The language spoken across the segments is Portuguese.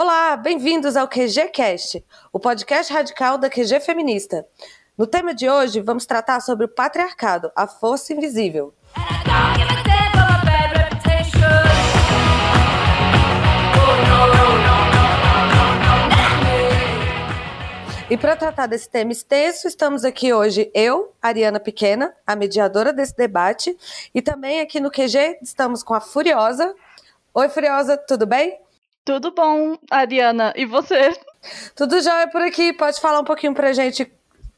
Olá, bem-vindos ao QGCast, o podcast radical da QG Feminista. No tema de hoje, vamos tratar sobre o patriarcado, a força invisível. E para tratar desse tema extenso, estamos aqui hoje eu, Ariana Pequena, a mediadora desse debate, e também aqui no QG estamos com a Furiosa. Oi, Furiosa, tudo bem? Tudo bom, Ariana. E você? Tudo jóia por aqui. Pode falar um pouquinho pra gente o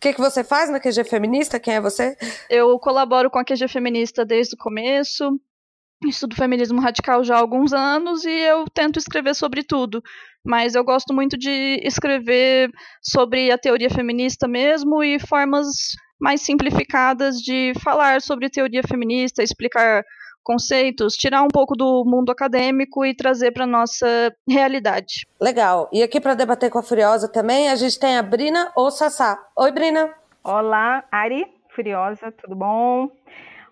que, que você faz na QG Feminista? Quem é você? Eu colaboro com a QG Feminista desde o começo. Estudo feminismo radical já há alguns anos e eu tento escrever sobre tudo. Mas eu gosto muito de escrever sobre a teoria feminista mesmo e formas mais simplificadas de falar sobre teoria feminista, explicar conceitos, tirar um pouco do mundo acadêmico e trazer para nossa realidade. Legal. E aqui para debater com a Furiosa também, a gente tem a Brina ou Sassá. Oi, Brina. Olá, Ari, Furiosa, tudo bom?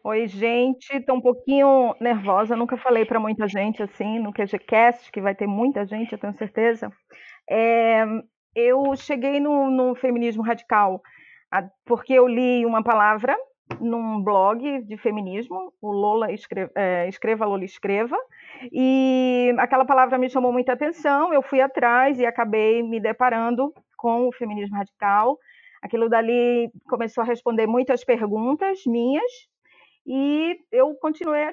Oi, gente. Estou um pouquinho nervosa. Nunca falei para muita gente assim no QGCast, que vai ter muita gente, eu tenho certeza. É, eu cheguei no, no feminismo radical porque eu li uma palavra num blog de feminismo, o Lola escreva, é, escreva Lola escreva, e aquela palavra me chamou muita atenção. Eu fui atrás e acabei me deparando com o feminismo radical. Aquilo dali começou a responder muitas perguntas minhas e eu continuei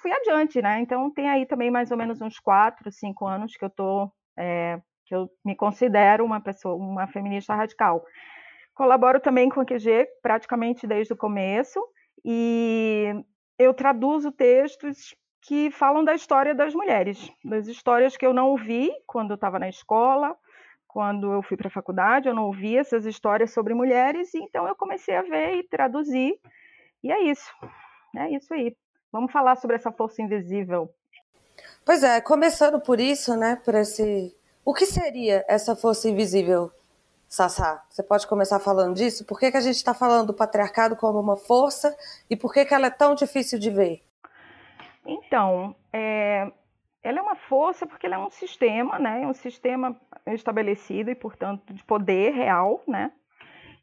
fui adiante, né? Então tem aí também mais ou menos uns quatro, cinco anos que eu tô é, que eu me considero uma pessoa, uma feminista radical. Colaboro também com a QG praticamente desde o começo e eu traduzo textos que falam da história das mulheres, das histórias que eu não ouvi quando eu estava na escola, quando eu fui para a faculdade, eu não ouvi essas histórias sobre mulheres, então eu comecei a ver e traduzir. E é isso. É isso aí. Vamos falar sobre essa força invisível. Pois é, começando por isso, né, por esse o que seria essa força invisível? Sassá, você pode começar falando disso? Por que, que a gente está falando do patriarcado como uma força e por que, que ela é tão difícil de ver? Então, é, ela é uma força porque ela é um sistema, né? É um sistema estabelecido e, portanto, de poder real, né?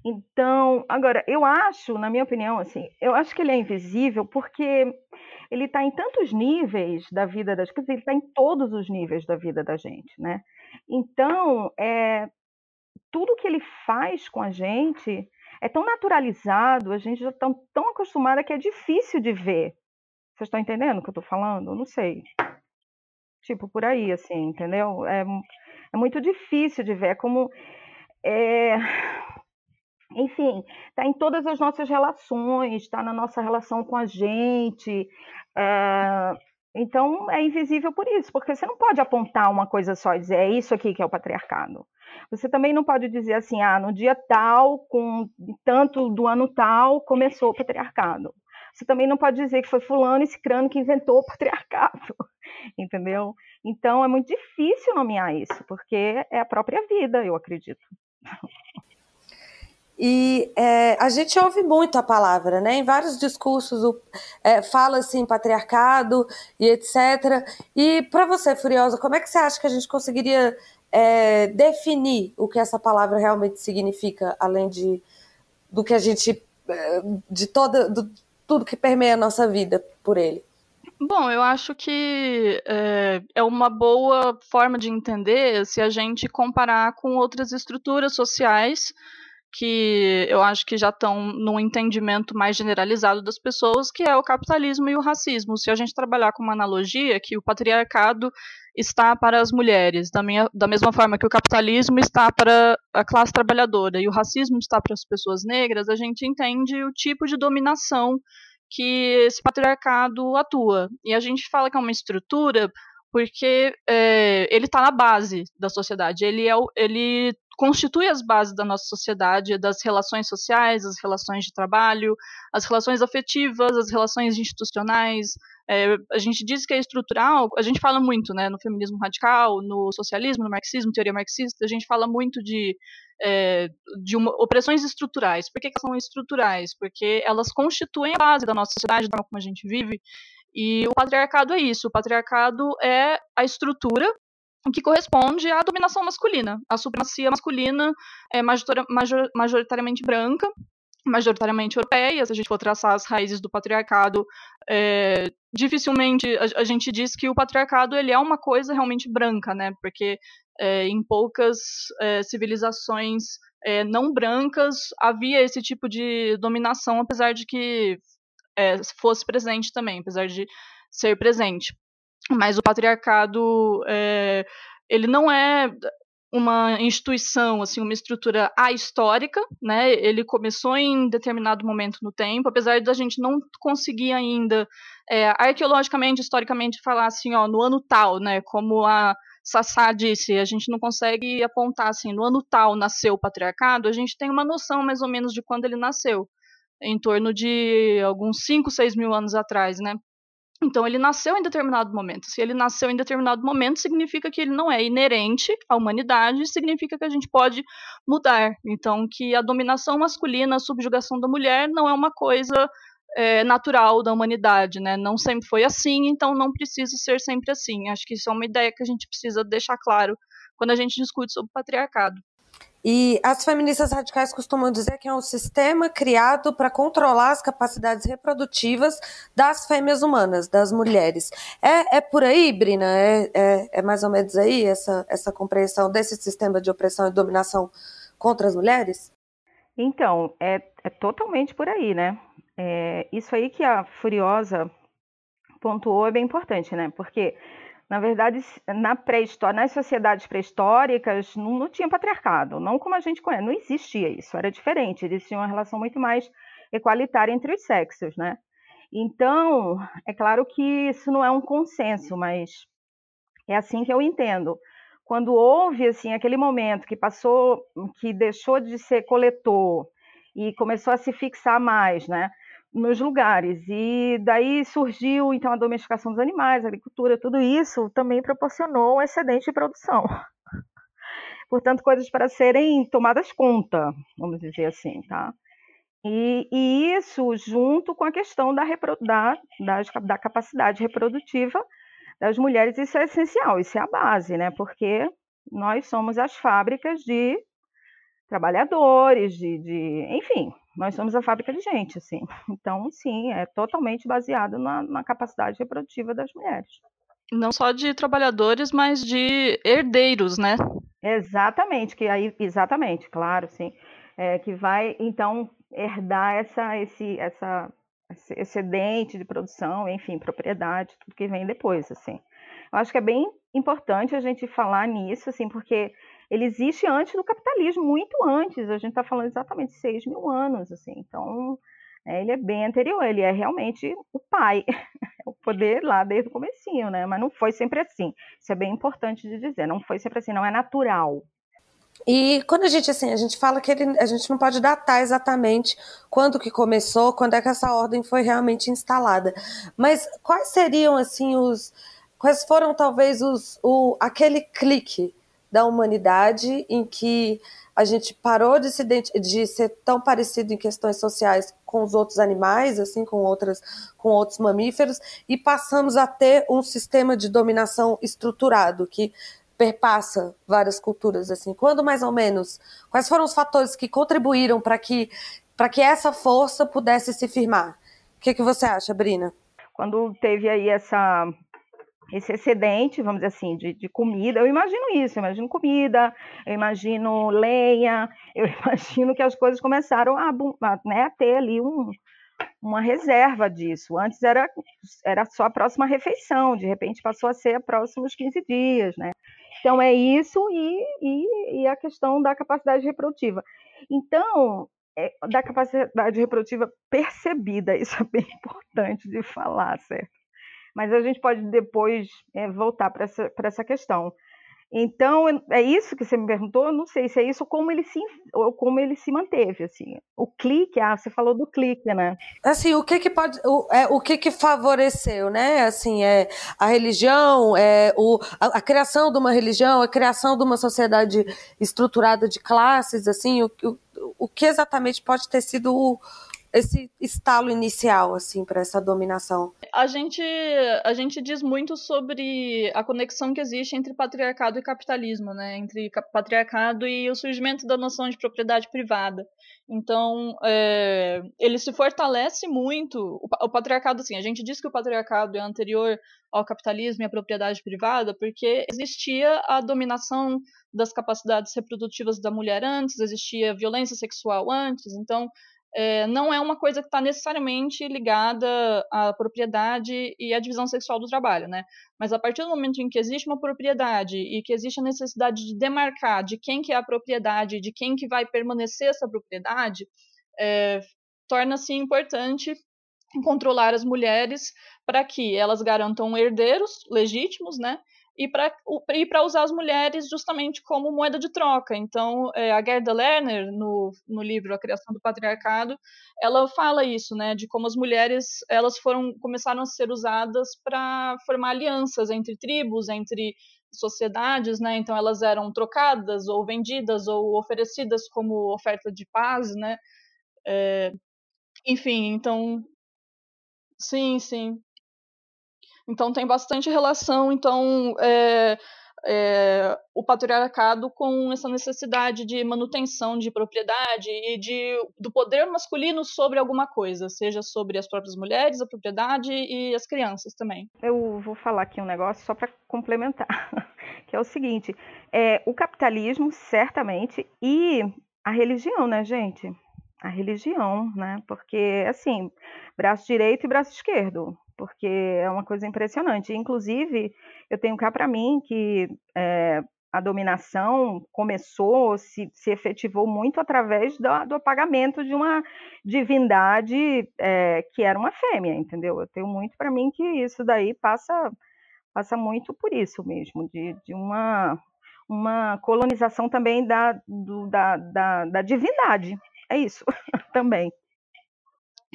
Então, agora, eu acho, na minha opinião, assim, eu acho que ele é invisível porque ele está em tantos níveis da vida das coisas, ele está em todos os níveis da vida da gente, né? Então, é, tudo que ele faz com a gente é tão naturalizado, a gente já está tão acostumada que é difícil de ver. Vocês estão entendendo o que eu estou falando? Não sei. Tipo, por aí, assim, entendeu? É, é muito difícil de ver. É como. É... Enfim, está em todas as nossas relações, está na nossa relação com a gente. É... Então, é invisível por isso, porque você não pode apontar uma coisa só e dizer é isso aqui que é o patriarcado. Você também não pode dizer assim, ah, no dia tal, com tanto do ano tal, começou o patriarcado. Você também não pode dizer que foi fulano e cicrano que inventou o patriarcado, entendeu? Então é muito difícil nomear isso, porque é a própria vida, eu acredito. E é, a gente ouve muito a palavra, né? Em vários discursos é, fala assim patriarcado e etc. E para você, Furiosa, como é que você acha que a gente conseguiria é, definir o que essa palavra realmente significa, além de do que a gente é, de toda do, tudo que permeia a nossa vida por ele? Bom, eu acho que é, é, uma boa forma de entender se a gente comparar com outras estruturas sociais que eu acho que já estão num entendimento mais generalizado das pessoas, que é o capitalismo e o racismo. Se a gente trabalhar com uma analogia, que o patriarcado está para as mulheres, da, minha, da mesma forma que o capitalismo está para a classe trabalhadora e o racismo está para as pessoas negras, a gente entende o tipo de dominação que esse patriarcado atua. E a gente fala que é uma estrutura porque é, ele está na base da sociedade, ele, é, ele constitui as bases da nossa sociedade, das relações sociais, as relações de trabalho, as relações afetivas, as relações institucionais. É, a gente diz que é estrutural, a gente fala muito, né, no feminismo radical, no socialismo, no marxismo, teoria marxista, a gente fala muito de, é, de uma, opressões estruturais. Por que, que são estruturais? Porque elas constituem a base da nossa sociedade, da forma como a gente vive, e o patriarcado é isso. O patriarcado é a estrutura que corresponde à dominação masculina. A supremacia masculina é majoritariamente branca, majoritariamente europeia, se a gente for traçar as raízes do patriarcado, é, dificilmente a, a, gente diz que o patriarcado ele é uma coisa realmente branca, né? Porque é, em poucas é, civilizações é, não brancas havia esse tipo de dominação, apesar de que é, fosse presente também, apesar de ser presente. Mas o patriarcado é, ele não é uma instituição, assim, uma estrutura ahistórica, né? Ele começou em determinado momento no tempo, apesar da gente não conseguir ainda é, arqueologicamente, historicamente, falar assim, ó, no ano tal, né? Como a Sassá disse, a gente não consegue apontar assim, no ano tal nasceu o patriarcado, a gente tem uma noção mais ou menos de quando ele nasceu, em torno de alguns 5, 6 mil anos atrás, né? Então, ele nasceu em determinado momento. Se ele nasceu em determinado momento, significa que ele não é inerente à humanidade, significa que a gente pode mudar. Então, que a dominação masculina, a subjugação da mulher não é uma coisa é, natural da humanidade, né? Não sempre foi assim, então não precisa ser sempre assim. Acho que isso é uma ideia que a gente precisa deixar claro quando a gente discute sobre o patriarcado. E as feministas radicais costumam dizer que é um sistema criado para controlar as capacidades reprodutivas das fêmeas humanas, das mulheres. É, é por aí, Brina? É, é, é mais ou menos aí essa, essa compreensão desse sistema de opressão e dominação contra as mulheres? Então, é, é totalmente por aí, né? É, isso aí que a Furiosa pontuou é bem importante, né? Porque na verdade, na pré-história, nas sociedades pré-históricas, não, não, tinha patriarcado, não como a gente conhece, não existia isso, era diferente, existia uma relação muito mais equalitária entre os sexos, né? Então, é claro que isso não é um consenso, mas é assim que eu entendo. Quando houve assim aquele momento que passou, que deixou de ser coletor e começou a se fixar mais, né? Nos lugares. E daí surgiu então a domesticação dos animais, a agricultura, tudo isso também proporcionou um excedente de produção. Portanto, coisas para serem tomadas conta, vamos dizer assim, tá? E, e isso junto com a questão da, da, da, da capacidade reprodutiva das mulheres, isso é essencial, isso é a base, né? Porque nós somos as fábricas de trabalhadores, de, de enfim, nós somos a fábrica de gente, assim. Então, sim, é totalmente baseado na, na capacidade reprodutiva das mulheres. Não só de trabalhadores, mas de herdeiros, né? Exatamente, que aí, exatamente, claro, sim. É, que vai, então, herdar essa, esse, essa, esse excedente de produção, enfim, propriedade, tudo que vem depois, assim. Eu acho que é bem importante a gente falar nisso, assim, porque ele existe antes do capitalismo, muito antes. A gente está falando exatamente de 6 mil anos, assim. Então, é, ele é bem anterior, ele é realmente o pai, o poder lá desde o comecinho, né? Mas não foi sempre assim. Isso é bem importante de dizer. Não foi sempre assim, não é natural. E quando a gente assim, a gente fala que ele, a gente não pode datar exatamente quando que começou, quando é que essa ordem foi realmente instalada. Mas quais seriam assim os quais foram talvez os o aquele clique da humanidade em que a gente parou de, se, de ser tão parecido em questões sociais com os outros animais, assim, com, outras, com outros mamíferos, e passamos a ter um sistema de dominação estruturado que perpassa várias culturas, assim. Quando mais ou menos? Quais foram os fatores que contribuíram para que para que essa força pudesse se firmar? O que, que você acha, Brina? Quando teve aí essa esse excedente, vamos dizer assim, de, de, comida. Eu imagino isso, eu imagino comida, eu imagino lenha, eu imagino que as coisas começaram a, a, né, a ter ali um, uma reserva disso. Antes era, era só a próxima refeição, de repente passou a ser a próximos 15 dias, né? Então é isso e, e, e a questão da capacidade reprodutiva. Então, é, da capacidade reprodutiva percebida, isso é bem importante de falar, certo? Mas a gente pode depois é, voltar para essa, essa questão. Então, é isso que você me perguntou? Não sei se é isso ou como ele se, ou como ele se manteve, assim. O clique, ah, você falou do clique, né? Assim, o que que pode, o, é, o que que favoreceu, né? Assim, é a religião, é o, a, a, criação de uma religião, a criação de uma sociedade estruturada de classes, assim, o, o, o que exatamente pode ter sido o, esse estalo inicial assim para essa dominação? A gente a gente diz muito sobre a conexão que existe entre patriarcado e capitalismo, né? Entre patriarcado e o surgimento da noção de propriedade privada. Então, é, ele se fortalece muito. O, o patriarcado, assim, a gente diz que o patriarcado é anterior ao capitalismo e à propriedade privada porque existia a dominação das capacidades reprodutivas da mulher antes, existia violência sexual antes, então é, não é uma coisa que está necessariamente ligada à propriedade e à divisão sexual do trabalho, né? Mas a partir do momento em que existe uma propriedade e que existe a necessidade de demarcar de quem que é a propriedade, de quem que vai permanecer essa propriedade, é, torna-se importante controlar as mulheres para que elas garantam herdeiros legítimos, né? E para usar as mulheres justamente como moeda de troca. Então, é, a Gerda Lerner, no, no livro A Criação do Patriarcado, ela fala isso, né, de como as mulheres elas foram começaram a ser usadas para formar alianças entre tribos, entre sociedades, né? Então elas eram trocadas ou vendidas ou oferecidas como oferta de paz, né? É, enfim, então sim, sim. Então tem bastante relação, então, é, é, o patriarcado com essa necessidade de manutenção de propriedade e de, do poder masculino sobre alguma coisa, seja sobre as próprias mulheres, a propriedade e as crianças também. Eu vou falar aqui um negócio só para complementar, que é o seguinte: é, o capitalismo, certamente, e a religião, né, gente? A religião, né? Porque, assim, braço direito e braço esquerdo porque é uma coisa impressionante. Inclusive, eu tenho cá para mim que é, a dominação começou, se, se efetivou muito através do, do apagamento de uma divindade é, que era uma fêmea, entendeu? Eu tenho muito para mim que isso daí passa, passa muito por isso mesmo, de, de uma, uma colonização também da, do, da, da, da divindade. É isso também.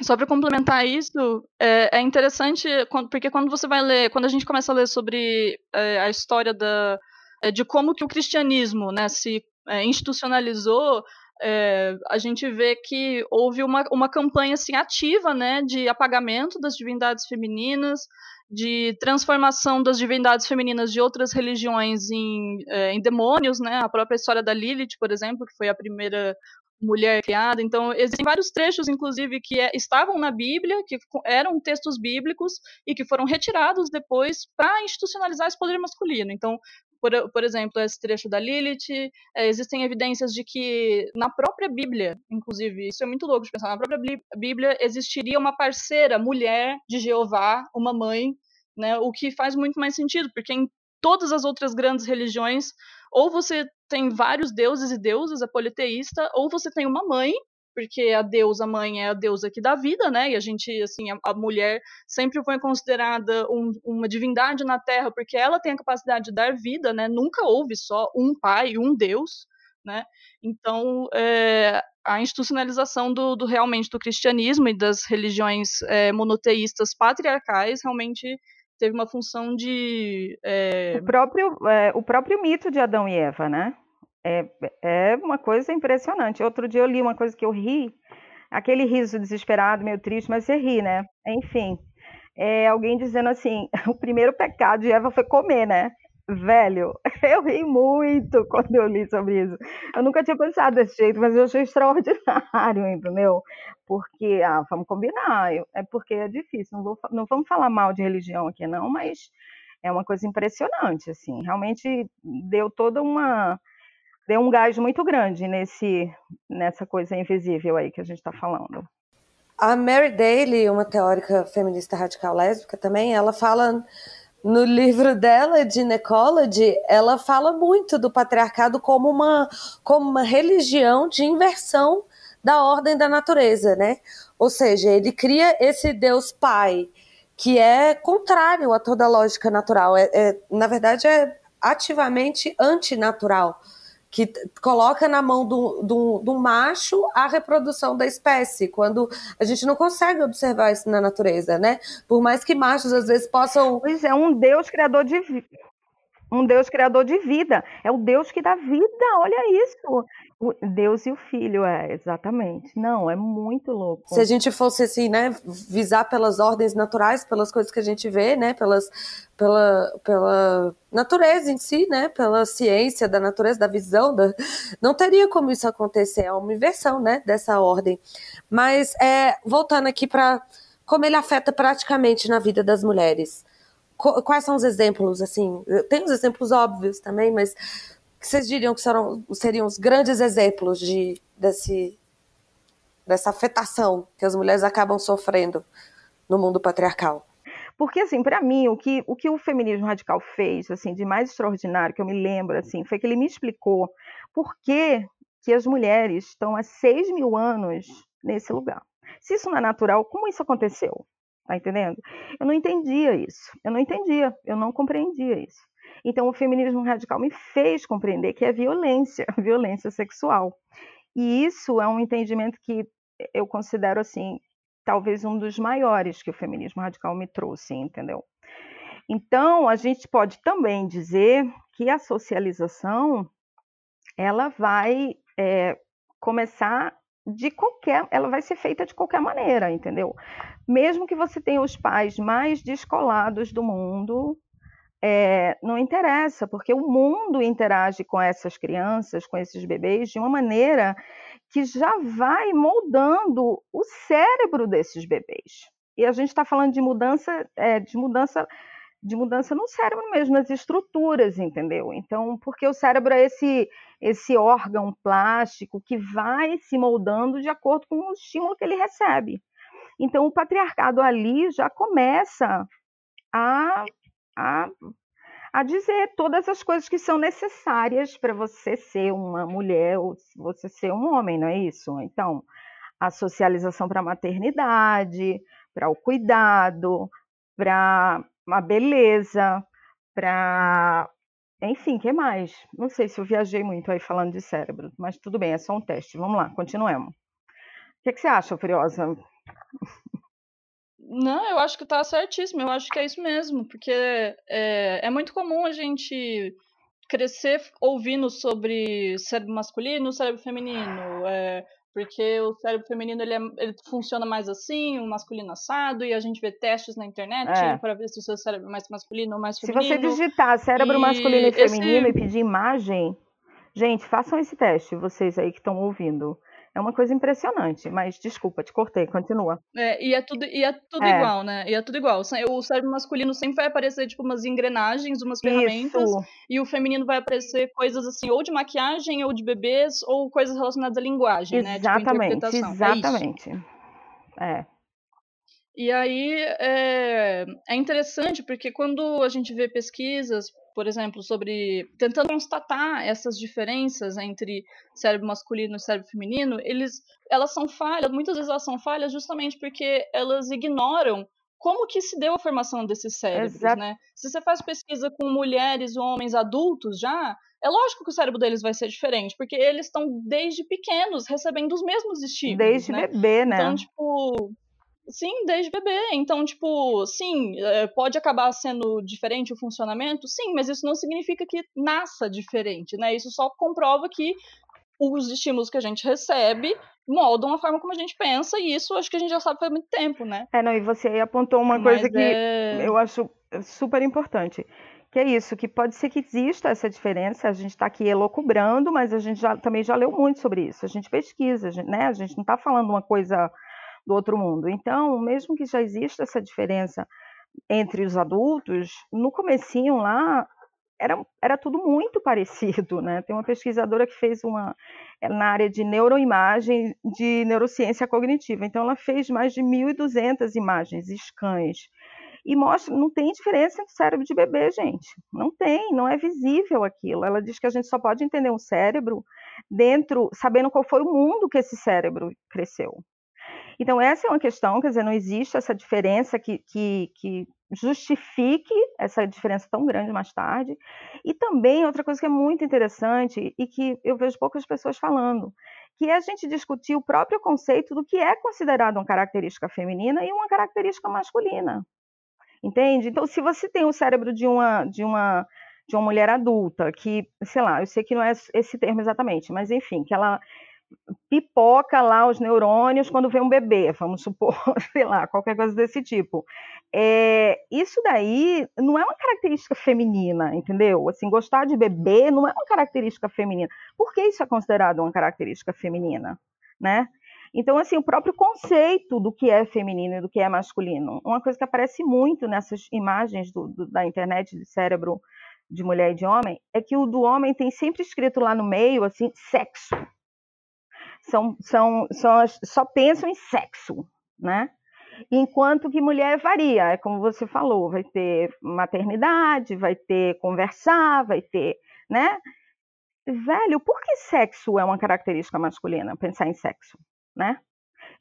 Só para complementar isso, é, é, interessante porque quando você vai ler, quando a gente começa a ler sobre é, a história da, é, de como que o cristianismo né, se é, institucionalizou, é, a gente vê que houve uma, uma campanha assim, ativa né, de apagamento das divindades femininas, de transformação das divindades femininas de outras religiões em, é, em demônios, né? A própria história da Lilith, por exemplo, que foi a primeira mulher criada. Então, existem vários trechos, inclusive, que é, estavam na Bíblia, que eram textos bíblicos e que foram retirados depois para institucionalizar esse poder masculino. Então, por, por exemplo, esse trecho da Lilith, é, existem evidências de que na própria Bíblia, inclusive, isso é muito louco de pensar, na própria Bíblia existiria uma parceira, mulher de Jeová, uma mãe, né, o que faz muito mais sentido, porque em todas as outras grandes religiões, ou você tem vários deuses e deusas, é politeísta, ou você tem uma mãe, porque a deusa mãe é a deusa que dá vida, né? E a gente, assim, a, a mulher sempre foi considerada um, uma divindade na Terra, porque ela tem a capacidade de dar vida, né? Nunca houve só um pai, um deus, né? Então, é, a institucionalização do, do, realmente do cristianismo e das religiões é, monoteístas patriarcais realmente teve uma função de. É... O, próprio, é, o próprio mito de Adão e Eva, né? É, é uma coisa impressionante. Outro dia eu li uma coisa que eu ri, aquele riso desesperado, meio triste, mas você ri, né? Enfim, é alguém dizendo assim: o primeiro pecado de Eva foi comer, né? Velho, eu ri muito quando eu li sobre isso. Eu nunca tinha pensado desse jeito, mas eu achei extraordinário, entendeu? Porque, ah, vamos combinar, é porque é difícil. Não, vou, não vamos falar mal de religião aqui, não, mas é uma coisa impressionante, assim. Realmente deu toda uma. Deu um gás muito grande nesse, nessa coisa invisível aí que a gente está falando. A Mary Daly, uma teórica feminista radical lésbica também, ela fala no livro dela, de Ecology, ela fala muito do patriarcado como uma, como uma religião de inversão da ordem da natureza, né? Ou seja, ele cria esse Deus Pai que é contrário a toda a lógica natural. É, é na verdade, é ativamente antinatural que coloca na mão do, do, do, macho a reprodução da espécie, quando a gente não consegue observar isso na natureza, né? Por mais que machos às vezes possam. Pois é, um Deus criador de vida. Um Deus criador de vida. É o Deus que dá vida, olha isso. O Deus e o Filho, é, exatamente. Não, é muito louco. Se a gente fosse assim, né, visar pelas ordens naturais, pelas coisas que a gente vê, né, pelas, pela, pela natureza em si, né, pela ciência da natureza, da visão, da... não teria como isso acontecer. É uma inversão, né, dessa ordem. Mas, é, voltando aqui para como ele afeta praticamente na vida das mulheres quais são os exemplos, assim? Tem os exemplos óbvios também, mas que vocês diriam que serão, seriam os grandes exemplos de, desse, dessa afetação que as mulheres acabam sofrendo no mundo patriarcal? Porque, assim, para mim, o que, o que o feminismo radical fez, assim, de mais extraordinário, que eu me lembro, assim, foi que ele me explicou por que, que as mulheres estão há seis mil anos nesse lugar. Se isso não é natural, como isso aconteceu? Tá entendendo? Eu não entendia isso. Eu não entendia, eu não compreendia isso. Então, o feminismo radical me fez compreender que é violência, violência sexual. E isso é um entendimento que eu considero, assim, talvez um dos maiores que o feminismo radical me trouxe, entendeu? Então, a gente pode também dizer que a socialização ela vai é, começar de qualquer, ela vai ser feita de qualquer maneira, entendeu? Mesmo que você tenha os pais mais descolados do mundo, é, não interessa, porque o mundo interage com essas crianças, com esses bebês, de uma maneira que já vai moldando o cérebro desses bebês. E a gente está falando de mudança, é, de mudança de mudança no cérebro mesmo, nas estruturas, entendeu? Então, porque o cérebro é esse, esse órgão plástico que vai se moldando de acordo com o estímulo que ele recebe. Então, o patriarcado ali já começa a, a, a dizer todas as coisas que são necessárias para você ser uma mulher ou você ser um homem, não é isso? Então, a socialização para a maternidade, para o cuidado, para uma beleza, para. Enfim, que mais? Não sei se eu viajei muito aí falando de cérebro, mas tudo bem, é só um teste. Vamos lá, continuemos. O que, que você acha, Furiosa? Não, eu acho que tá certíssimo, eu acho que é isso mesmo, porque é, é muito comum a gente crescer ouvindo sobre cérebro masculino, cérebro feminino, é, porque o cérebro feminino ele, é, ele, funciona mais assim, o masculino assado, e a gente vê testes na internet é. para ver se o seu cérebro é mais masculino ou mais feminino. Se você digitar cérebro e masculino e feminino esse... e pedir imagem, gente, façam esse teste, vocês aí que estão ouvindo. É uma coisa impressionante, mas desculpa, te cortei, continua. É, e é tudo, e é tudo é. igual, né? E é tudo igual. O cérebro masculino sempre vai aparecer, tipo, umas engrenagens, umas ferramentas. Isso. E o feminino vai aparecer coisas assim, ou de maquiagem, ou de bebês, ou coisas relacionadas à linguagem, exatamente, né? Tipo, exatamente. É, é. E aí é, é interessante porque quando a gente vê pesquisas por exemplo, sobre tentando constatar essas diferenças entre cérebro masculino e cérebro feminino, eles, elas são falhas, muitas vezes elas são falhas justamente porque elas ignoram como que se deu a formação desses cérebros, Exato. né? Se você faz pesquisa com mulheres ou homens adultos já, é lógico que o cérebro deles vai ser diferente, porque eles estão desde pequenos recebendo os mesmos estímulos, Desde né? bebê, né? Então, tipo, Sim, desde bebê. Então, tipo, sim, é, pode acabar sendo diferente o funcionamento, sim, mas isso não significa que nasça diferente, né? Isso só comprova que os estímulos que a gente recebe moldam a forma como a gente pensa, e isso acho que a gente já sabe faz muito tempo, né? É, não, e você aí apontou uma mas coisa que é... eu acho super importante. Que é isso, que pode ser que exista essa diferença, a gente está aqui elocubrando, mas a gente já, também já leu muito sobre isso, a gente pesquisa, né? A gente não está falando uma coisa do outro mundo. Então, mesmo que já exista essa diferença entre os adultos, no comecinho lá era, era tudo muito parecido, né? Tem uma pesquisadora que fez uma é, na área de neuroimagem de neurociência cognitiva. Então ela fez mais de 1.200 imagens, scans. E mostra, não tem diferença entre cérebro de bebê, gente. Não tem, não é visível aquilo. Ela diz que a gente só pode entender um cérebro dentro, sabendo qual foi o mundo que esse cérebro cresceu. Então, essa é uma questão, quer dizer, não existe essa diferença que, que, que justifique essa diferença tão grande mais tarde. E também, outra coisa que é muito interessante e que eu vejo poucas pessoas falando, que é a gente discutir o próprio conceito do que é considerado uma característica feminina e uma característica masculina. Entende? Então, se você tem o cérebro de uma, de uma de uma mulher adulta, que, sei lá, eu sei que não é esse termo exatamente, mas enfim, que ela pipoca lá os neurônios quando vê um bebê, vamos supor, sei lá, qualquer coisa desse tipo. É, isso daí não é uma característica feminina, entendeu? Assim, gostar de bebê não é uma característica feminina. Por que isso é considerado uma característica feminina, né? Então, assim, o próprio conceito do que é feminino e do que é masculino, uma coisa que aparece muito nessas imagens do, do, da internet de cérebro de mulher e de homem, é que o do homem tem sempre escrito lá no meio, assim, sexo, são, são, são só pensam em sexo, né? Enquanto que mulher varia, é como você falou, vai ter maternidade, vai ter conversar, vai ter, né? Velho, por que sexo é uma característica masculina? Pensar em sexo, né?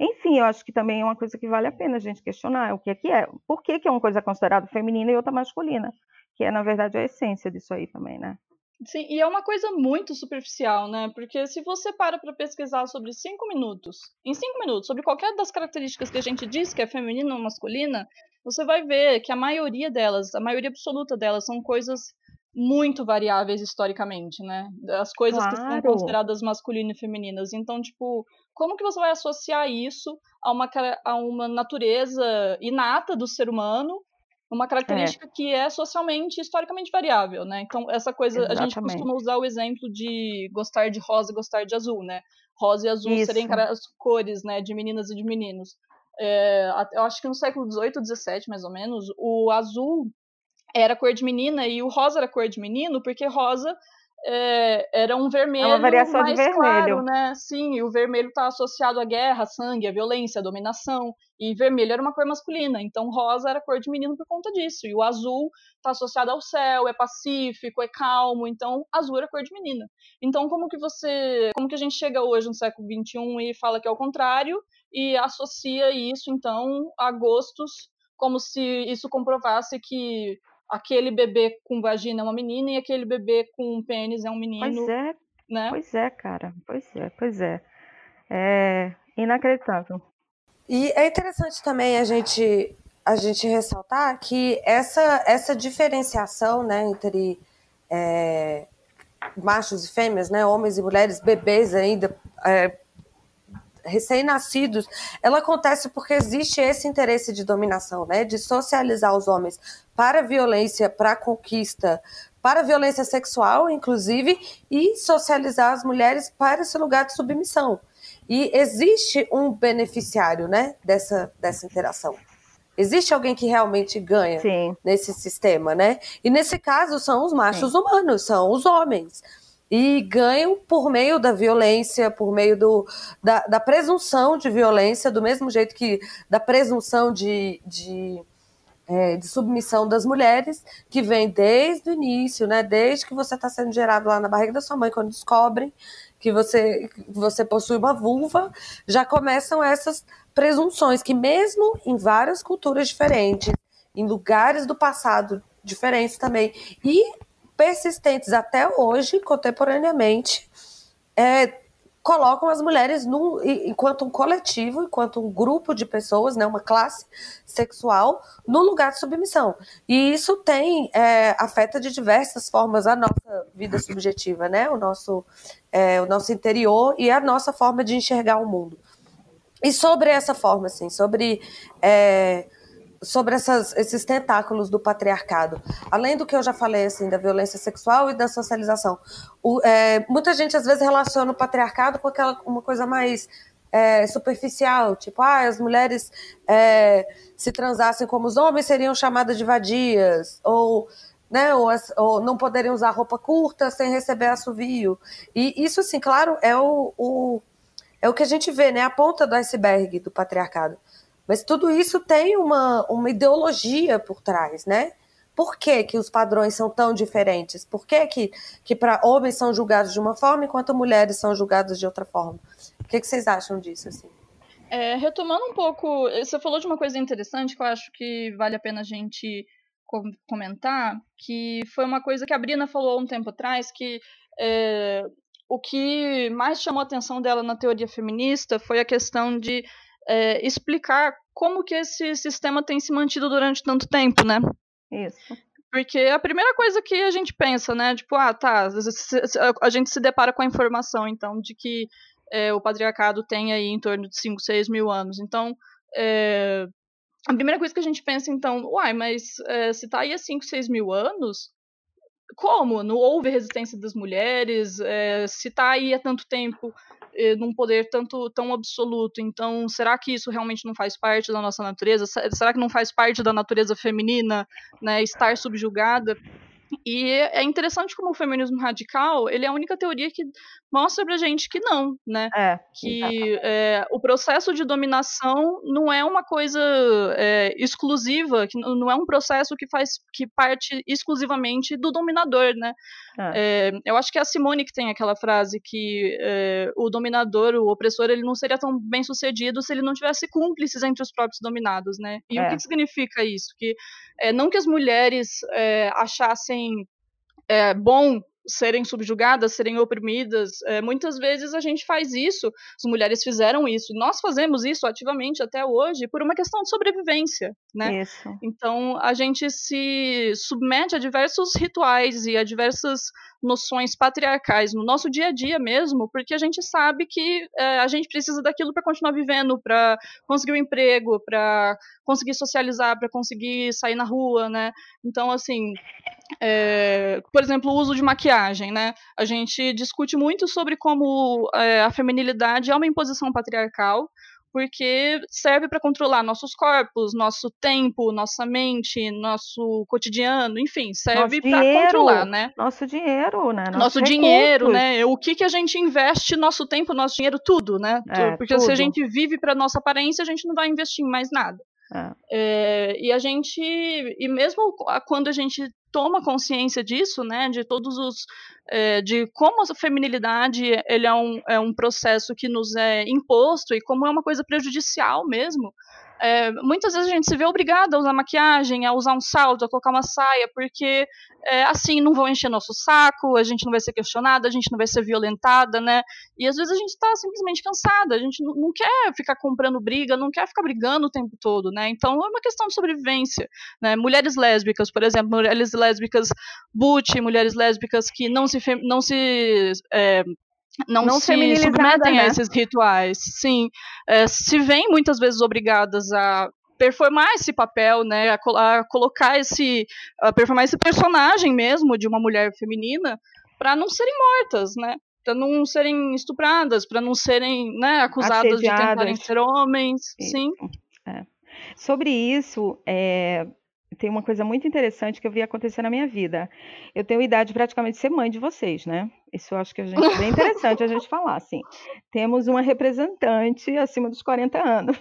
Enfim, eu acho que também é uma coisa que vale a pena a gente questionar o que é que é. Por que, que é uma coisa considerada feminina e outra masculina? Que é, na verdade, a essência disso aí também, né? Sim, e é uma coisa muito superficial, né? Porque se você para para pesquisar sobre cinco minutos, em cinco minutos, sobre qualquer das características que a gente diz que é feminina ou masculina, você vai ver que a maioria delas, a maioria absoluta delas, são coisas muito variáveis historicamente, né? As coisas claro. que são consideradas masculinas e femininas. Então, tipo, como que você vai associar isso a uma, a uma natureza inata do ser humano uma característica é. que é socialmente historicamente variável, né? Então, essa coisa, Exatamente. a gente costuma usar o exemplo de gostar de rosa e gostar de azul, né? Rosa e azul Isso. serem as cores, né, de meninas e de meninos. É, eu acho que no século XVIII, XVII, mais ou menos, o azul era cor de menina e o rosa era cor de menino, porque rosa é, era um vermelho é uma variação mais de vermelho. claro, né? Sim, o vermelho está associado à guerra, sangue, à violência, à dominação. E vermelho era uma cor masculina, então rosa era cor de menino por conta disso. E o azul está associado ao céu, é pacífico, é calmo, então azul era cor de menina. Então como que você, como que a gente chega hoje no século XXI e fala que é o contrário e associa isso então a gostos como se isso comprovasse que aquele bebê com vagina é uma menina e aquele bebê com pênis é um menino. Pois é, né? Pois é, cara. Pois é, pois é. É inacreditável. E é interessante também a gente a gente ressaltar que essa essa diferenciação, né, entre é, machos e fêmeas, né, homens e mulheres, bebês ainda, é, recém-nascidos, ela acontece porque existe esse interesse de dominação, né, de socializar os homens para violência, para conquista, para violência sexual, inclusive, e socializar as mulheres para esse lugar de submissão. E existe um beneficiário, né, dessa, dessa interação. Existe alguém que realmente ganha Sim. nesse sistema, né? E nesse caso são os machos Sim. humanos, são os homens e ganham por meio da violência, por meio do, da, da, presunção de violência, do mesmo jeito que da presunção de, de, é, de submissão das mulheres, que vem desde o início, né? Desde que você está sendo gerado lá na barriga da sua mãe, quando descobrem que você, que você possui uma vulva, já começam essas presunções que mesmo em várias culturas diferentes, em lugares do passado diferentes também, e persistentes até hoje, contemporaneamente, é, colocam as mulheres num, enquanto um coletivo, enquanto um grupo de pessoas, né, uma classe sexual, no lugar de submissão. E isso tem é, afeta de diversas formas a nossa vida subjetiva, né, o nosso, é, o nosso interior e a nossa forma de enxergar o mundo. E sobre essa forma, assim, sobre é, sobre essas, esses tentáculos do patriarcado. Além do que eu já falei, assim, da violência sexual e da socialização. O, é, muita gente, às vezes, relaciona o patriarcado com aquela, uma coisa mais é, superficial, tipo, ah, as mulheres é, se transassem como os homens seriam chamadas de vadias, ou, né, ou, ou, não poderiam usar roupa curta sem receber assovio. E isso, assim, claro, é o, o, é o que a gente vê, né, a ponta do iceberg do patriarcado. Mas tudo isso tem uma, uma ideologia por trás, né? Por que, que os padrões são tão diferentes? Por que, que, que para homens são julgados de uma forma enquanto mulheres são julgadas de outra forma? O que, que vocês acham disso? Assim? É, retomando um pouco, você falou de uma coisa interessante que eu acho que vale a pena a gente comentar, que foi uma coisa que a Brina falou há um tempo atrás, que é, o que mais chamou a atenção dela na teoria feminista foi a questão de é, explicar como que esse sistema tem se mantido durante tanto tempo, né? Isso. Porque a primeira coisa que a gente pensa, né? Tipo, ah, tá, a gente se depara com a informação, então, de que é, o patriarcado tem aí em torno de 5, 6 mil anos. Então, é, a primeira coisa que a gente pensa, então, uai, mas é, se tá aí há 5, 6 mil anos, como? Não houve resistência das mulheres? É, se está aí há tanto tempo é, num poder tanto tão absoluto, então será que isso realmente não faz parte da nossa natureza? Será que não faz parte da natureza feminina, né, estar subjugada? E é interessante como o feminismo radical, ele é a única teoria que mostra pra gente que não, né? É, que é, o processo de dominação não é uma coisa é, exclusiva, que não é um processo que faz que parte exclusivamente do dominador, né? É. é eu acho que é a Simone que tem aquela frase que é, o dominador, o opressor, ele não seria tão bem sucedido se ele não tivesse cúmplices entre os próprios dominados, né? E o que, que significa isso? Que não que as mulheres achassem bom serem subjugadas, serem oprimidas. É, muitas vezes a gente faz isso, as mulheres fizeram isso, e nós fazemos isso ativamente até hoje por uma questão de sobrevivência, né? Isso. Então a gente se submete a diversos rituais e a diversas noções patriarcais no nosso dia a dia mesmo, porque a gente sabe que é, a gente precisa daquilo para continuar vivendo, para conseguir um emprego, para conseguir socializar, para conseguir sair na rua, né? Então, assim, é, por exemplo, o uso de maquiagem, né? A gente discute muito sobre como é, a feminilidade é uma imposição patriarcal, porque serve para controlar nossos corpos, nosso tempo, nossa mente, nosso cotidiano, enfim, serve para controlar, né? Nosso dinheiro, né? Nosso, nosso dinheiro, né? O que que a gente investe nosso tempo, nosso dinheiro, tudo, né? É, porque tudo. se a gente vive para nossa aparência, a gente não vai investir em mais nada. É. É, e a gente, e mesmo quando a gente toma consciência disso, né, de todos os, é, de como a feminilidade ele é um, é um processo que nos é imposto e como é uma coisa prejudicial mesmo, é, muitas vezes a gente se vê obrigada a usar maquiagem, a usar um salto, a colocar uma saia, porque é, assim não vão encher nosso saco, a gente não vai ser questionada, a gente não vai ser violentada, né? E às vezes a gente está simplesmente cansada, a gente não, quer ficar comprando briga, não quer ficar brigando o tempo todo, né? Então é uma questão de sobrevivência, né? Mulheres lésbicas, por exemplo, mulheres lésbicas butch, mulheres lésbicas que não se, não se é, não, não se submetem né? a esses rituais. Sim, é, se veem muitas vezes obrigadas a performar esse papel, né, a, a colocar esse, a performar esse personagem mesmo de uma mulher feminina para não serem mortas, né, para não serem estupradas, para não serem, né, acusadas Assediadas. de tentarem ser homens, sim. É. Sobre isso, é, tem uma coisa muito interessante que eu vi acontecer na minha vida. Eu tenho idade praticamente de ser mãe de vocês, né? Isso eu acho que a gente, é bem interessante a gente falar, assim. Temos uma representante acima dos 40 anos.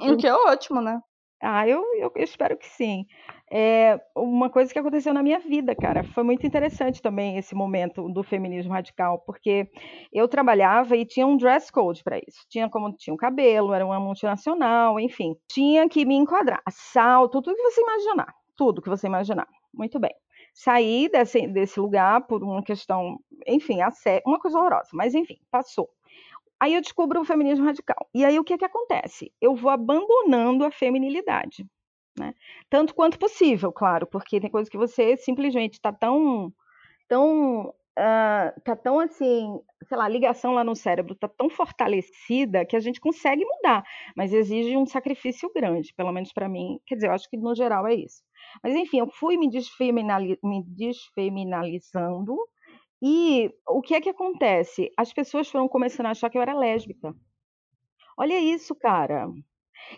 O que é ótimo, né? Ah, eu, eu, eu espero que sim. É uma coisa que aconteceu na minha vida, cara. Foi muito interessante também esse momento do feminismo radical, porque eu trabalhava e tinha um dress code para isso. Tinha como tinha um cabelo, era uma multinacional, enfim. Tinha que me enquadrar. Salto, tudo que você imaginar. Tudo que você imaginar. Muito bem. Saí desse, desse lugar por uma questão, enfim, uma coisa horrorosa, mas enfim, passou. Aí eu descubro o feminismo radical. E aí o que, que acontece? Eu vou abandonando a feminilidade. Né? Tanto quanto possível, claro, porque tem coisas que você simplesmente está tão, tão, uh, tá tão assim, sei lá, a ligação lá no cérebro está tão fortalecida que a gente consegue mudar, mas exige um sacrifício grande, pelo menos para mim. Quer dizer, eu acho que no geral é isso. Mas enfim, eu fui me, desfeminali me desfeminalizando e o que é que acontece? As pessoas foram começando a achar que eu era lésbica. Olha isso, cara.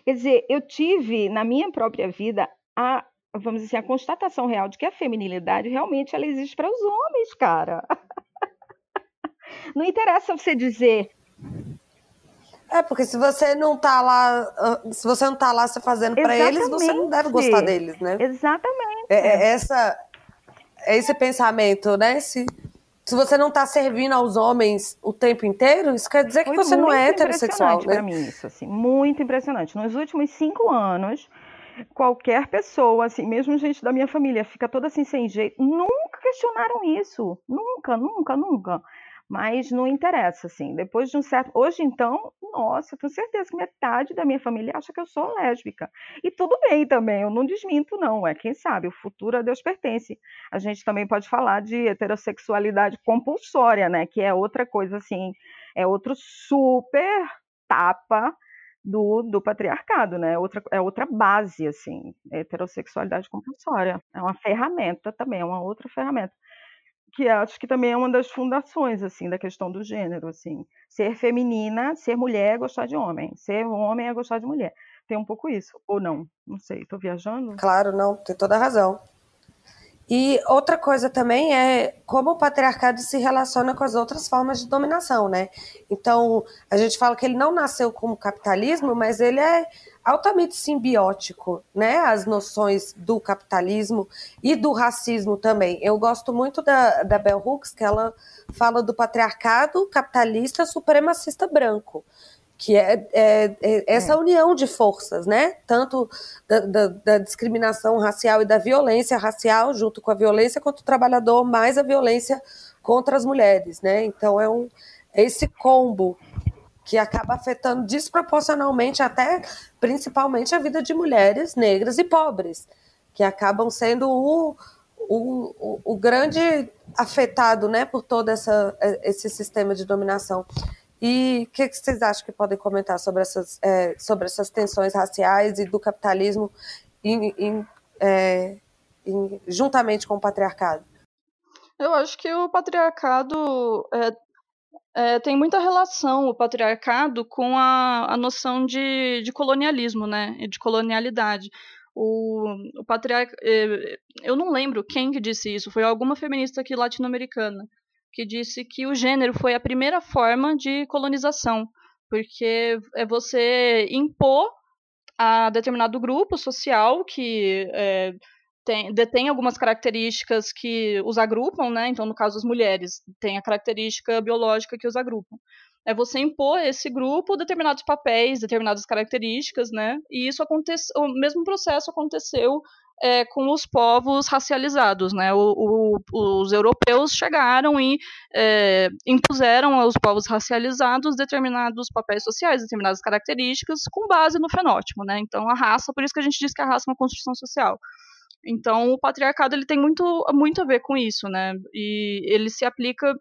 Quer dizer, eu tive na minha própria vida a, vamos dizer assim, a constatação real de que a feminilidade realmente ela existe para os homens, cara. Não interessa você dizer é, porque se você não tá lá, ah, se você não tá lá se fazendo para eles, você não deve gostar deles, né? Exatamente. É, é essa, é esse pensamento, né? Se, se você não está servindo aos homens o tempo inteiro, isso quer dizer que Foi você não é heterossexual, né? para mim isso, assim, muito impressionante. Nos últimos cinco anos, qualquer pessoa, assim, mesmo gente da minha família, fica toda assim sem jeito, nunca questionaram isso, nunca, nunca, nunca. Mas não interessa, assim. Depois de um certo. Hoje, então, nossa, tenho certeza que metade da minha família acha que eu sou lésbica. E tudo bem também, eu não desminto, não. É quem sabe, o futuro a Deus pertence. A gente também pode falar de heterossexualidade compulsória, né? Que é outra coisa, assim, é outro super tapa do, do patriarcado, né? Outra, é outra base, assim, heterossexualidade compulsória. É uma ferramenta também, é uma outra ferramenta que acho que também é uma das fundações assim da questão do gênero assim. Ser feminina ser mulher é gostar de homem. Ser homem é gostar de mulher. Tem um pouco isso ou não? Não sei estou viajando? Claro não tem toda a razão e outra coisa também é como o patriarcado se relaciona com as outras formas de dominação, né? Então, a gente fala que ele não nasceu como capitalismo, mas ele é altamente simbiótico, né? As noções do capitalismo e do racismo também. Eu gosto muito da, da Bell Hooks, que ela fala do patriarcado capitalista supremacista branco, que é, é, é essa é. união de forças, né? Tanto da, da, da, discriminação racial e da violência racial, junto com a violência contra o trabalhador, mais a violência contra as mulheres, né? Então é um é esse combo que acaba afetando desproporcionalmente até principalmente a vida de mulheres negras e pobres, que acabam sendo o, o, o, o grande afetado né, por todo essa, esse sistema de dominação. E o que, que, vocês acham que podem comentar sobre essas, é, sobre essas tensões raciais e do capitalismo em, em, é, em, juntamente com o patriarcado? Eu acho que o patriarcado é, é, tem muita relação o patriarcado com a, a noção de, de colonialismo, né? De colonialidade. O, o patriarca. É, eu não lembro quem que disse isso, foi alguma feminista aqui latino-americana que disse que o gênero foi a primeira forma de colonização, porque é você impor a determinado grupo social que é, tem, detém algumas características que os agrupam, né? Então, no caso, as mulheres têm a característica biológica que os agrupam. É você impor esse grupo determinados papéis, determinadas características, né? E isso acontece, o mesmo processo aconteceu é, com os povos racializados, né? O, o, os europeus chegaram e é, impuseram aos povos racializados determinados papéis sociais, determinadas características, com base no fenótipo, né? Então, a raça, por isso que a gente diz que a raça é uma construção social. Então, o patriarcado ele tem muito, muito a ver com isso, né? E ele se aplica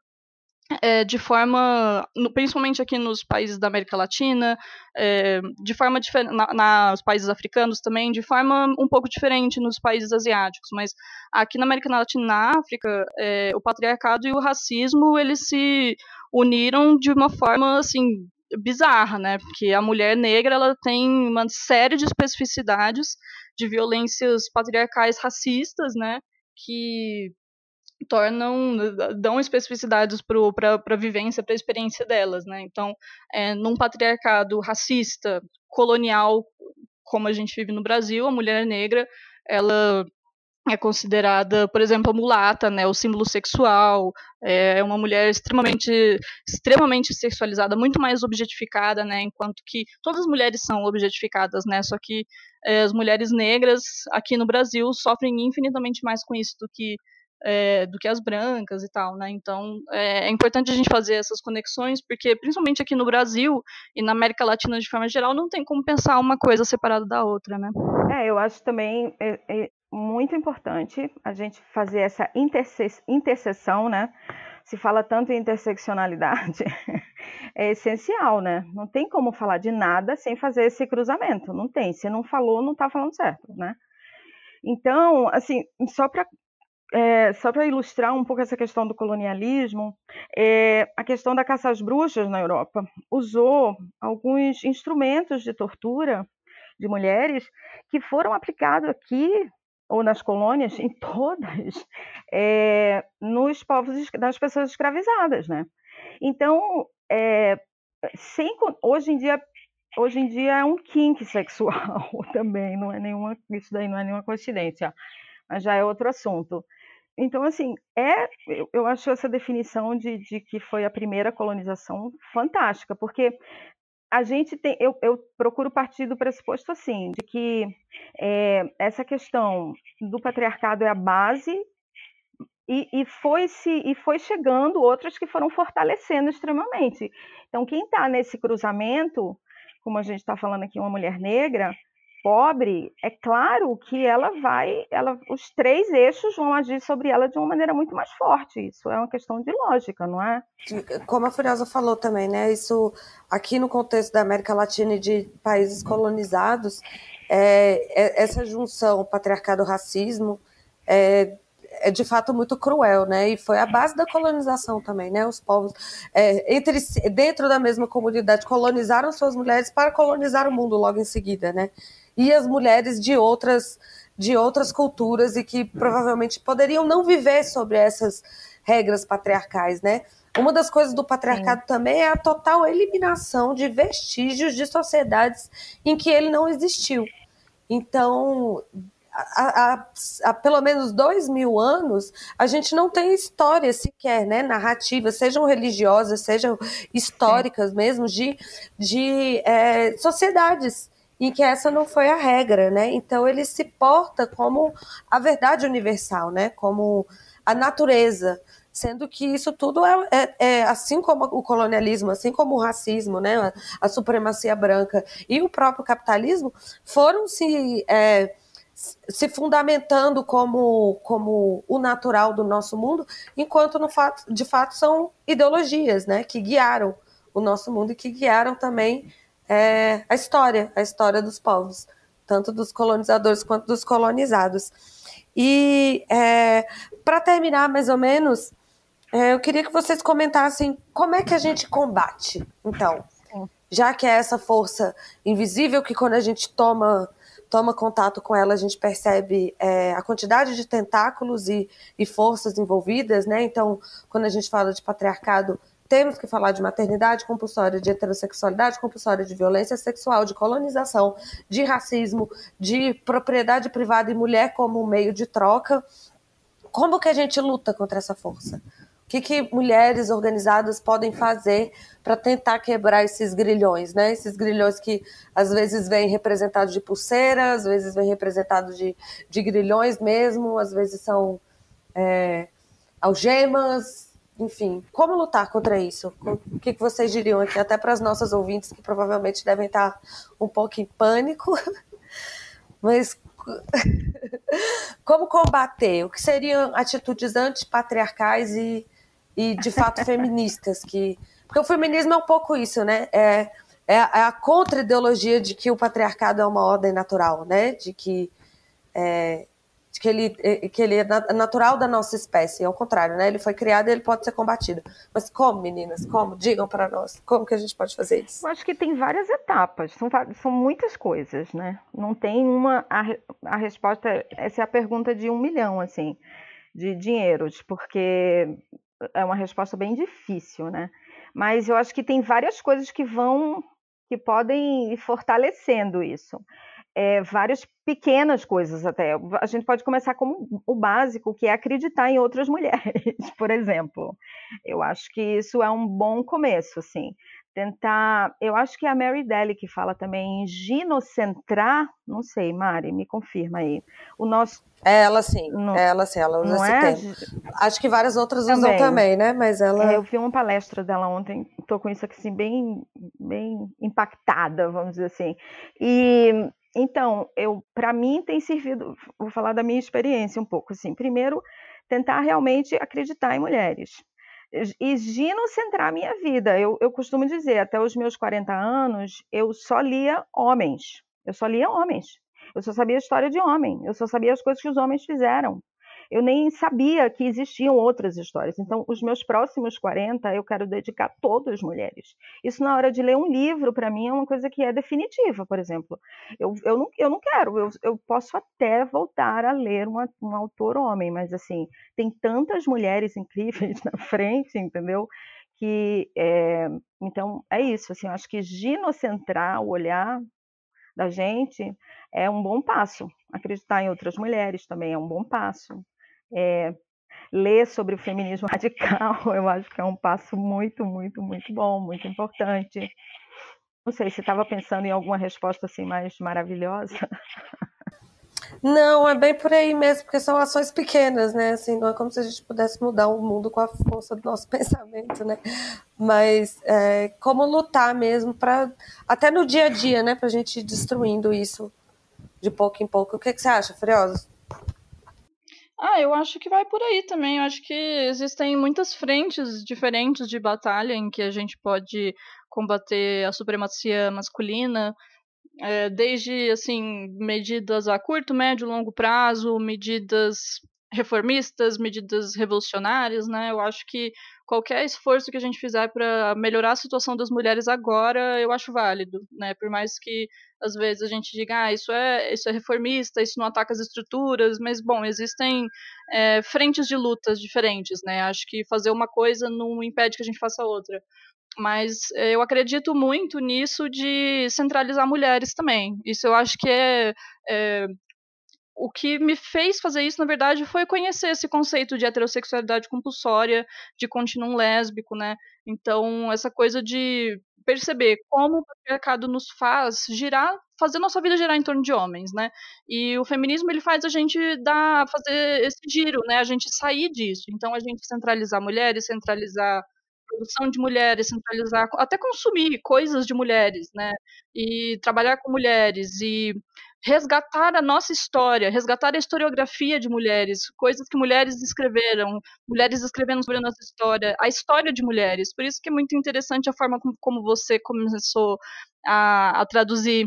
é, de forma, principalmente aqui nos países da América Latina, é, de forma diferente, na, nos países africanos também, de forma um pouco diferente nos países asiáticos, mas aqui na América Latina e na África, é, o patriarcado e o racismo, eles se uniram de uma forma, assim, bizarra, né, porque a mulher negra, ela tem uma série de especificidades de violências patriarcais racistas, né, que tornam, dão especificidades para a vivência, para a experiência delas, né? Então, é, num patriarcado racista, colonial, como a gente vive no Brasil, a mulher negra, ela é considerada, por exemplo, a mulata, né, o símbolo sexual, é uma mulher extremamente, extremamente sexualizada, muito mais objetificada, né, enquanto que todas as mulheres são objetificadas, né, só que é, as mulheres negras aqui no Brasil sofrem infinitamente mais com isso do que é, do que as brancas e tal, né? Então é, é, importante a gente fazer essas conexões, porque principalmente aqui no Brasil e na América Latina de forma geral, não tem como pensar uma coisa separada da outra, né? É, eu acho também é, é muito importante a gente fazer essa interseção, né? Se fala tanto em interseccionalidade, é essencial, né? Não tem como falar de nada sem fazer esse cruzamento, não tem. Se não falou, não está falando certo, né? Então, assim, só para é, só para ilustrar um pouco essa questão do colonialismo, é, a questão da caça às bruxas na Europa usou alguns instrumentos de tortura de mulheres que foram aplicados aqui ou nas colônias, em todas, é, nos povos das pessoas escravizadas, né? Então, é, sem, hoje em dia hoje em dia é um kink sexual também, não é nenhuma, isso daí não é nenhuma coincidência, mas já é outro assunto. Então, assim, é, eu, eu acho essa definição de, de que foi a primeira colonização fantástica, porque a gente tem, eu, eu, procuro partir do pressuposto assim, de que é, essa questão do patriarcado é a base e, e, foi se e foi chegando outras que foram fortalecendo extremamente. Então, quem está nesse cruzamento, como a gente está falando aqui, uma mulher negra, pobre, é claro que ela vai, ela, os três eixos vão agir sobre ela de uma maneira muito mais forte. Isso é uma questão de lógica, não é? Como a Furiosa falou também, né? Isso aqui no contexto da América Latina e de países colonizados, é, é, essa junção patriarcado-racismo é, é de fato muito cruel, né? E foi a base da colonização também, né? Os povos é, entre dentro da mesma comunidade colonizaram suas mulheres para colonizar o mundo logo em seguida, né? E as mulheres de outras de outras culturas e que provavelmente poderiam não viver sobre essas regras patriarcais, né? Uma das coisas do patriarcado Sim. também é a total eliminação de vestígios de sociedades em que ele não existiu. Então, há, há, pelo menos dois mil anos, a gente não tem história sequer, né? Narrativas, sejam religiosas, sejam históricas Sim. mesmo, de, de é, sociedades em que essa não foi a regra, né? Então ele se porta como a verdade universal, né? Como a natureza, sendo que isso tudo é, é, é, assim como o colonialismo, assim como o racismo, né? A, a supremacia branca e o próprio capitalismo foram se é, se fundamentando como, como o natural do nosso mundo, enquanto no fato, de fato são ideologias né, que guiaram o nosso mundo e que guiaram também é, a história, a história dos povos, tanto dos colonizadores quanto dos colonizados. E é, para terminar, mais ou menos, é, eu queria que vocês comentassem como é que a gente combate, então, já que é essa força invisível que quando a gente toma toma contato com ela, a gente percebe é, a quantidade de tentáculos e, e forças envolvidas, né? Então, quando a gente fala de patriarcado, temos que falar de maternidade compulsória, de heterossexualidade compulsória, de violência sexual, de colonização, de racismo, de propriedade privada e mulher como meio de troca. Como que a gente luta contra essa força? O que, que mulheres organizadas podem fazer para tentar quebrar esses grilhões, né? Esses grilhões que às vezes vêm representados de pulseira, às vezes vêm representados de, de grilhões mesmo, às vezes são é, algemas, enfim. Como lutar contra isso? O que, que vocês diriam aqui, até para as nossas ouvintes que provavelmente devem estar um pouco em pânico, mas como combater? O que seriam atitudes antipatriarcais e e de fato feministas que porque o feminismo é um pouco isso, né? É, é, a é contra-ideologia de que o patriarcado é uma ordem natural, né? De que, é, que, ele, é, que ele é natural da nossa espécie. Ao contrário, né? Ele foi criado e ele pode ser combatido. Mas como, meninas? Como? Digam para nós. Como que a gente pode fazer isso? Eu acho que tem várias etapas. São, são muitas coisas, né? Não tem uma... A, a resposta... Essa é a pergunta de um milhão, assim, de dinheiros. Porque é uma resposta bem difícil, né? Mas eu acho que tem várias coisas que vão, que podem ir fortalecendo isso. É, várias pequenas coisas até. A gente pode começar como o básico, que é acreditar em outras mulheres, por exemplo. Eu acho que isso é um bom começo, assim tentar. Eu acho que é a Mary Daly que fala também em ginocentrar, não sei, Mari, me confirma aí. O nosso. É ela sim, ela sim, ela usa esse é? Acho que várias outras também. usam também, né? Mas ela. É, eu vi uma palestra dela ontem, estou com isso aqui assim, bem, bem impactada, vamos dizer assim. E então, eu, para mim tem servido, vou falar da minha experiência um pouco assim. Primeiro, tentar realmente acreditar em mulheres e ginocentrar a minha vida. Eu, eu costumo dizer, até os meus 40 anos, eu só lia homens. Eu só lia homens. Eu só sabia a história de homem. Eu só sabia as coisas que os homens fizeram eu nem sabia que existiam outras histórias. Então, os meus próximos 40 eu quero dedicar todas as mulheres. Isso na hora de ler um livro, para mim, é uma coisa que é definitiva, por exemplo. Eu, eu, não, eu não quero, eu, eu posso até voltar a ler uma, um autor homem, mas assim, tem tantas mulheres incríveis na frente, entendeu? Que, é, então, é isso, assim, eu acho que ginocentrar o olhar da gente é um bom passo. Acreditar em outras mulheres também é um bom passo é, ler sobre o feminismo radical, eu acho que é um passo muito, muito, muito bom, muito importante. Não sei, você estava pensando em alguma resposta assim mais maravilhosa? Não, é bem por aí mesmo, porque são ações pequenas, né? Assim, não é como se a gente pudesse mudar o mundo com a força do nosso pensamento, né? Mas é, como lutar mesmo para até no dia a dia, né? Para a gente ir destruindo isso de pouco em pouco. O que, que você acha, Furiosa? Ah, eu acho que vai por aí também. Eu acho que existem muitas frentes diferentes de batalha em que a gente pode combater a supremacia masculina, é, desde assim medidas a curto, médio, longo prazo, medidas reformistas, medidas revolucionárias, né? Eu acho que qualquer esforço que a gente fizer para melhorar a situação das mulheres agora, eu acho válido, né? Por mais que às vezes a gente diga, ah, isso é, isso é reformista, isso não ataca as estruturas, mas bom, existem é, frentes de lutas diferentes, né? Acho que fazer uma coisa não impede que a gente faça outra. Mas é, eu acredito muito nisso de centralizar mulheres também. Isso eu acho que é, é o que me fez fazer isso, na verdade, foi conhecer esse conceito de heterossexualidade compulsória, de continuum lésbico, né? Então, essa coisa de perceber como o patriarcado nos faz girar, fazer nossa vida girar em torno de homens, né? E o feminismo ele faz a gente dar, fazer esse giro, né? A gente sair disso. Então, a gente centralizar mulheres, centralizar produção de mulheres, centralizar, até consumir coisas de mulheres, né? E trabalhar com mulheres e resgatar a nossa história, resgatar a historiografia de mulheres, coisas que mulheres escreveram, mulheres escrevendo sobre a nossa história, a história de mulheres. Por isso que é muito interessante a forma como, como você começou a, a traduzir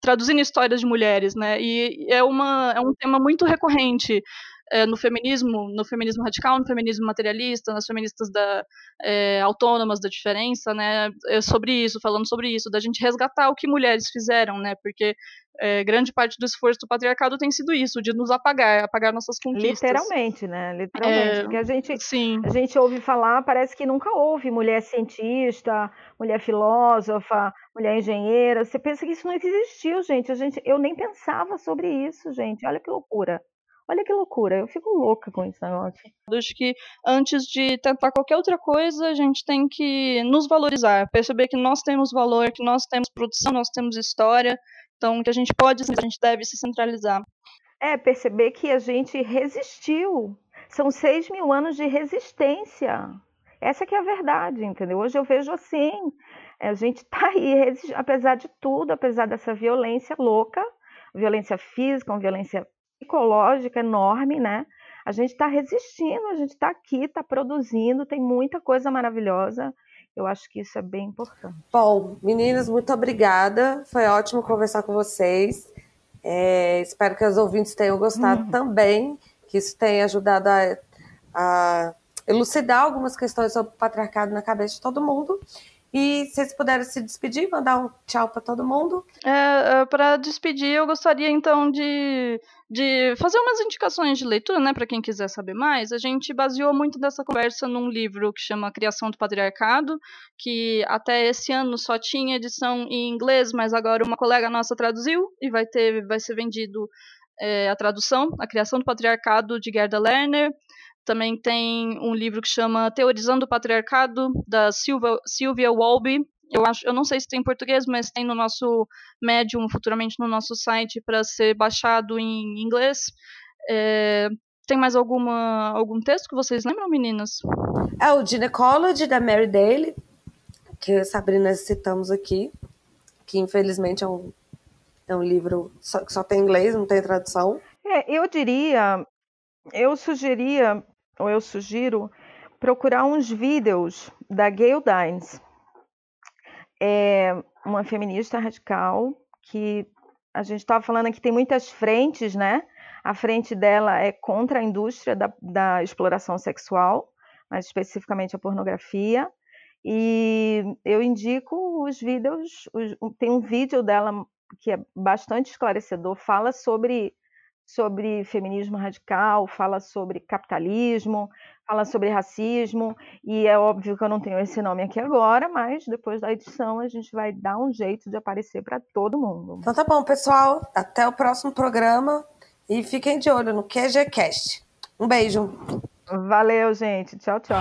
traduzindo histórias de mulheres, né? E é, uma, é um tema muito recorrente é, no feminismo, no feminismo radical, no feminismo materialista, nas feministas da, é, autônomas da diferença, né, é sobre isso, falando sobre isso, da gente resgatar o que mulheres fizeram, né, porque é, grande parte do esforço do patriarcado tem sido isso, de nos apagar, apagar nossas conquistas. Literalmente, né, literalmente, é, porque a gente, sim. a gente ouve falar, parece que nunca houve mulher cientista, mulher filósofa, mulher engenheira, você pensa que isso não existiu, gente, a gente, eu nem pensava sobre isso, gente, olha que loucura. Olha que loucura, eu fico louca com esse negócio. Acho que antes de tentar qualquer outra coisa, a gente tem que nos valorizar, perceber que nós temos valor, que nós temos produção, nós temos história, então que a gente pode, a gente deve se centralizar. É, perceber que a gente resistiu. São seis mil anos de resistência. Essa que é a verdade, entendeu? Hoje eu vejo assim, a gente está aí, apesar de tudo, apesar dessa violência louca, violência física, violência psicológica enorme, né? A gente está resistindo, a gente está aqui, está produzindo, tem muita coisa maravilhosa. Eu acho que isso é bem importante. Bom, meninas, muito obrigada. Foi ótimo conversar com vocês. É, espero que os ouvintes tenham gostado uhum. também, que isso tenha ajudado a, a elucidar algumas questões sobre o patriarcado na cabeça de todo mundo. E se vocês puderem se despedir, mandar um tchau para todo mundo. É, é para despedir, eu gostaria então de, de fazer umas indicações de leitura, né, para quem quiser saber mais. A gente baseou muito dessa conversa num livro que chama Criação do Patriarcado, que até esse ano só tinha edição em inglês, mas agora uma colega nossa traduziu e vai ter, vai ser vendido é, a tradução, A Criação do Patriarcado de Gerda Lerner. Também tem um livro que chama Teorizando o Patriarcado, da Silvia, Sylvia Walby. Eu, acho, eu não sei se tem em português, mas tem no nosso Medium, futuramente no nosso site, para ser baixado em inglês. É, tem mais alguma, algum texto que vocês lembram, meninas? É o Gynecology, da Mary Daly, que Sabrina citamos aqui, que infelizmente é um, é um livro só, que só tem inglês, não tem tradução. É, eu diria, eu sugeria ou eu sugiro procurar uns vídeos da Gail Dines, é uma feminista radical que a gente estava falando aqui tem muitas frentes, né? A frente dela é contra a indústria da, da exploração sexual, mais especificamente a pornografia. E eu indico os vídeos, os, tem um vídeo dela que é bastante esclarecedor, fala sobre sobre feminismo radical, fala sobre capitalismo, fala sobre racismo, e é óbvio que eu não tenho esse nome aqui agora, mas depois da edição a gente vai dar um jeito de aparecer para todo mundo. Então tá bom, pessoal, até o próximo programa e fiquem de olho no QGCast. Um beijo. Valeu, gente. Tchau, tchau.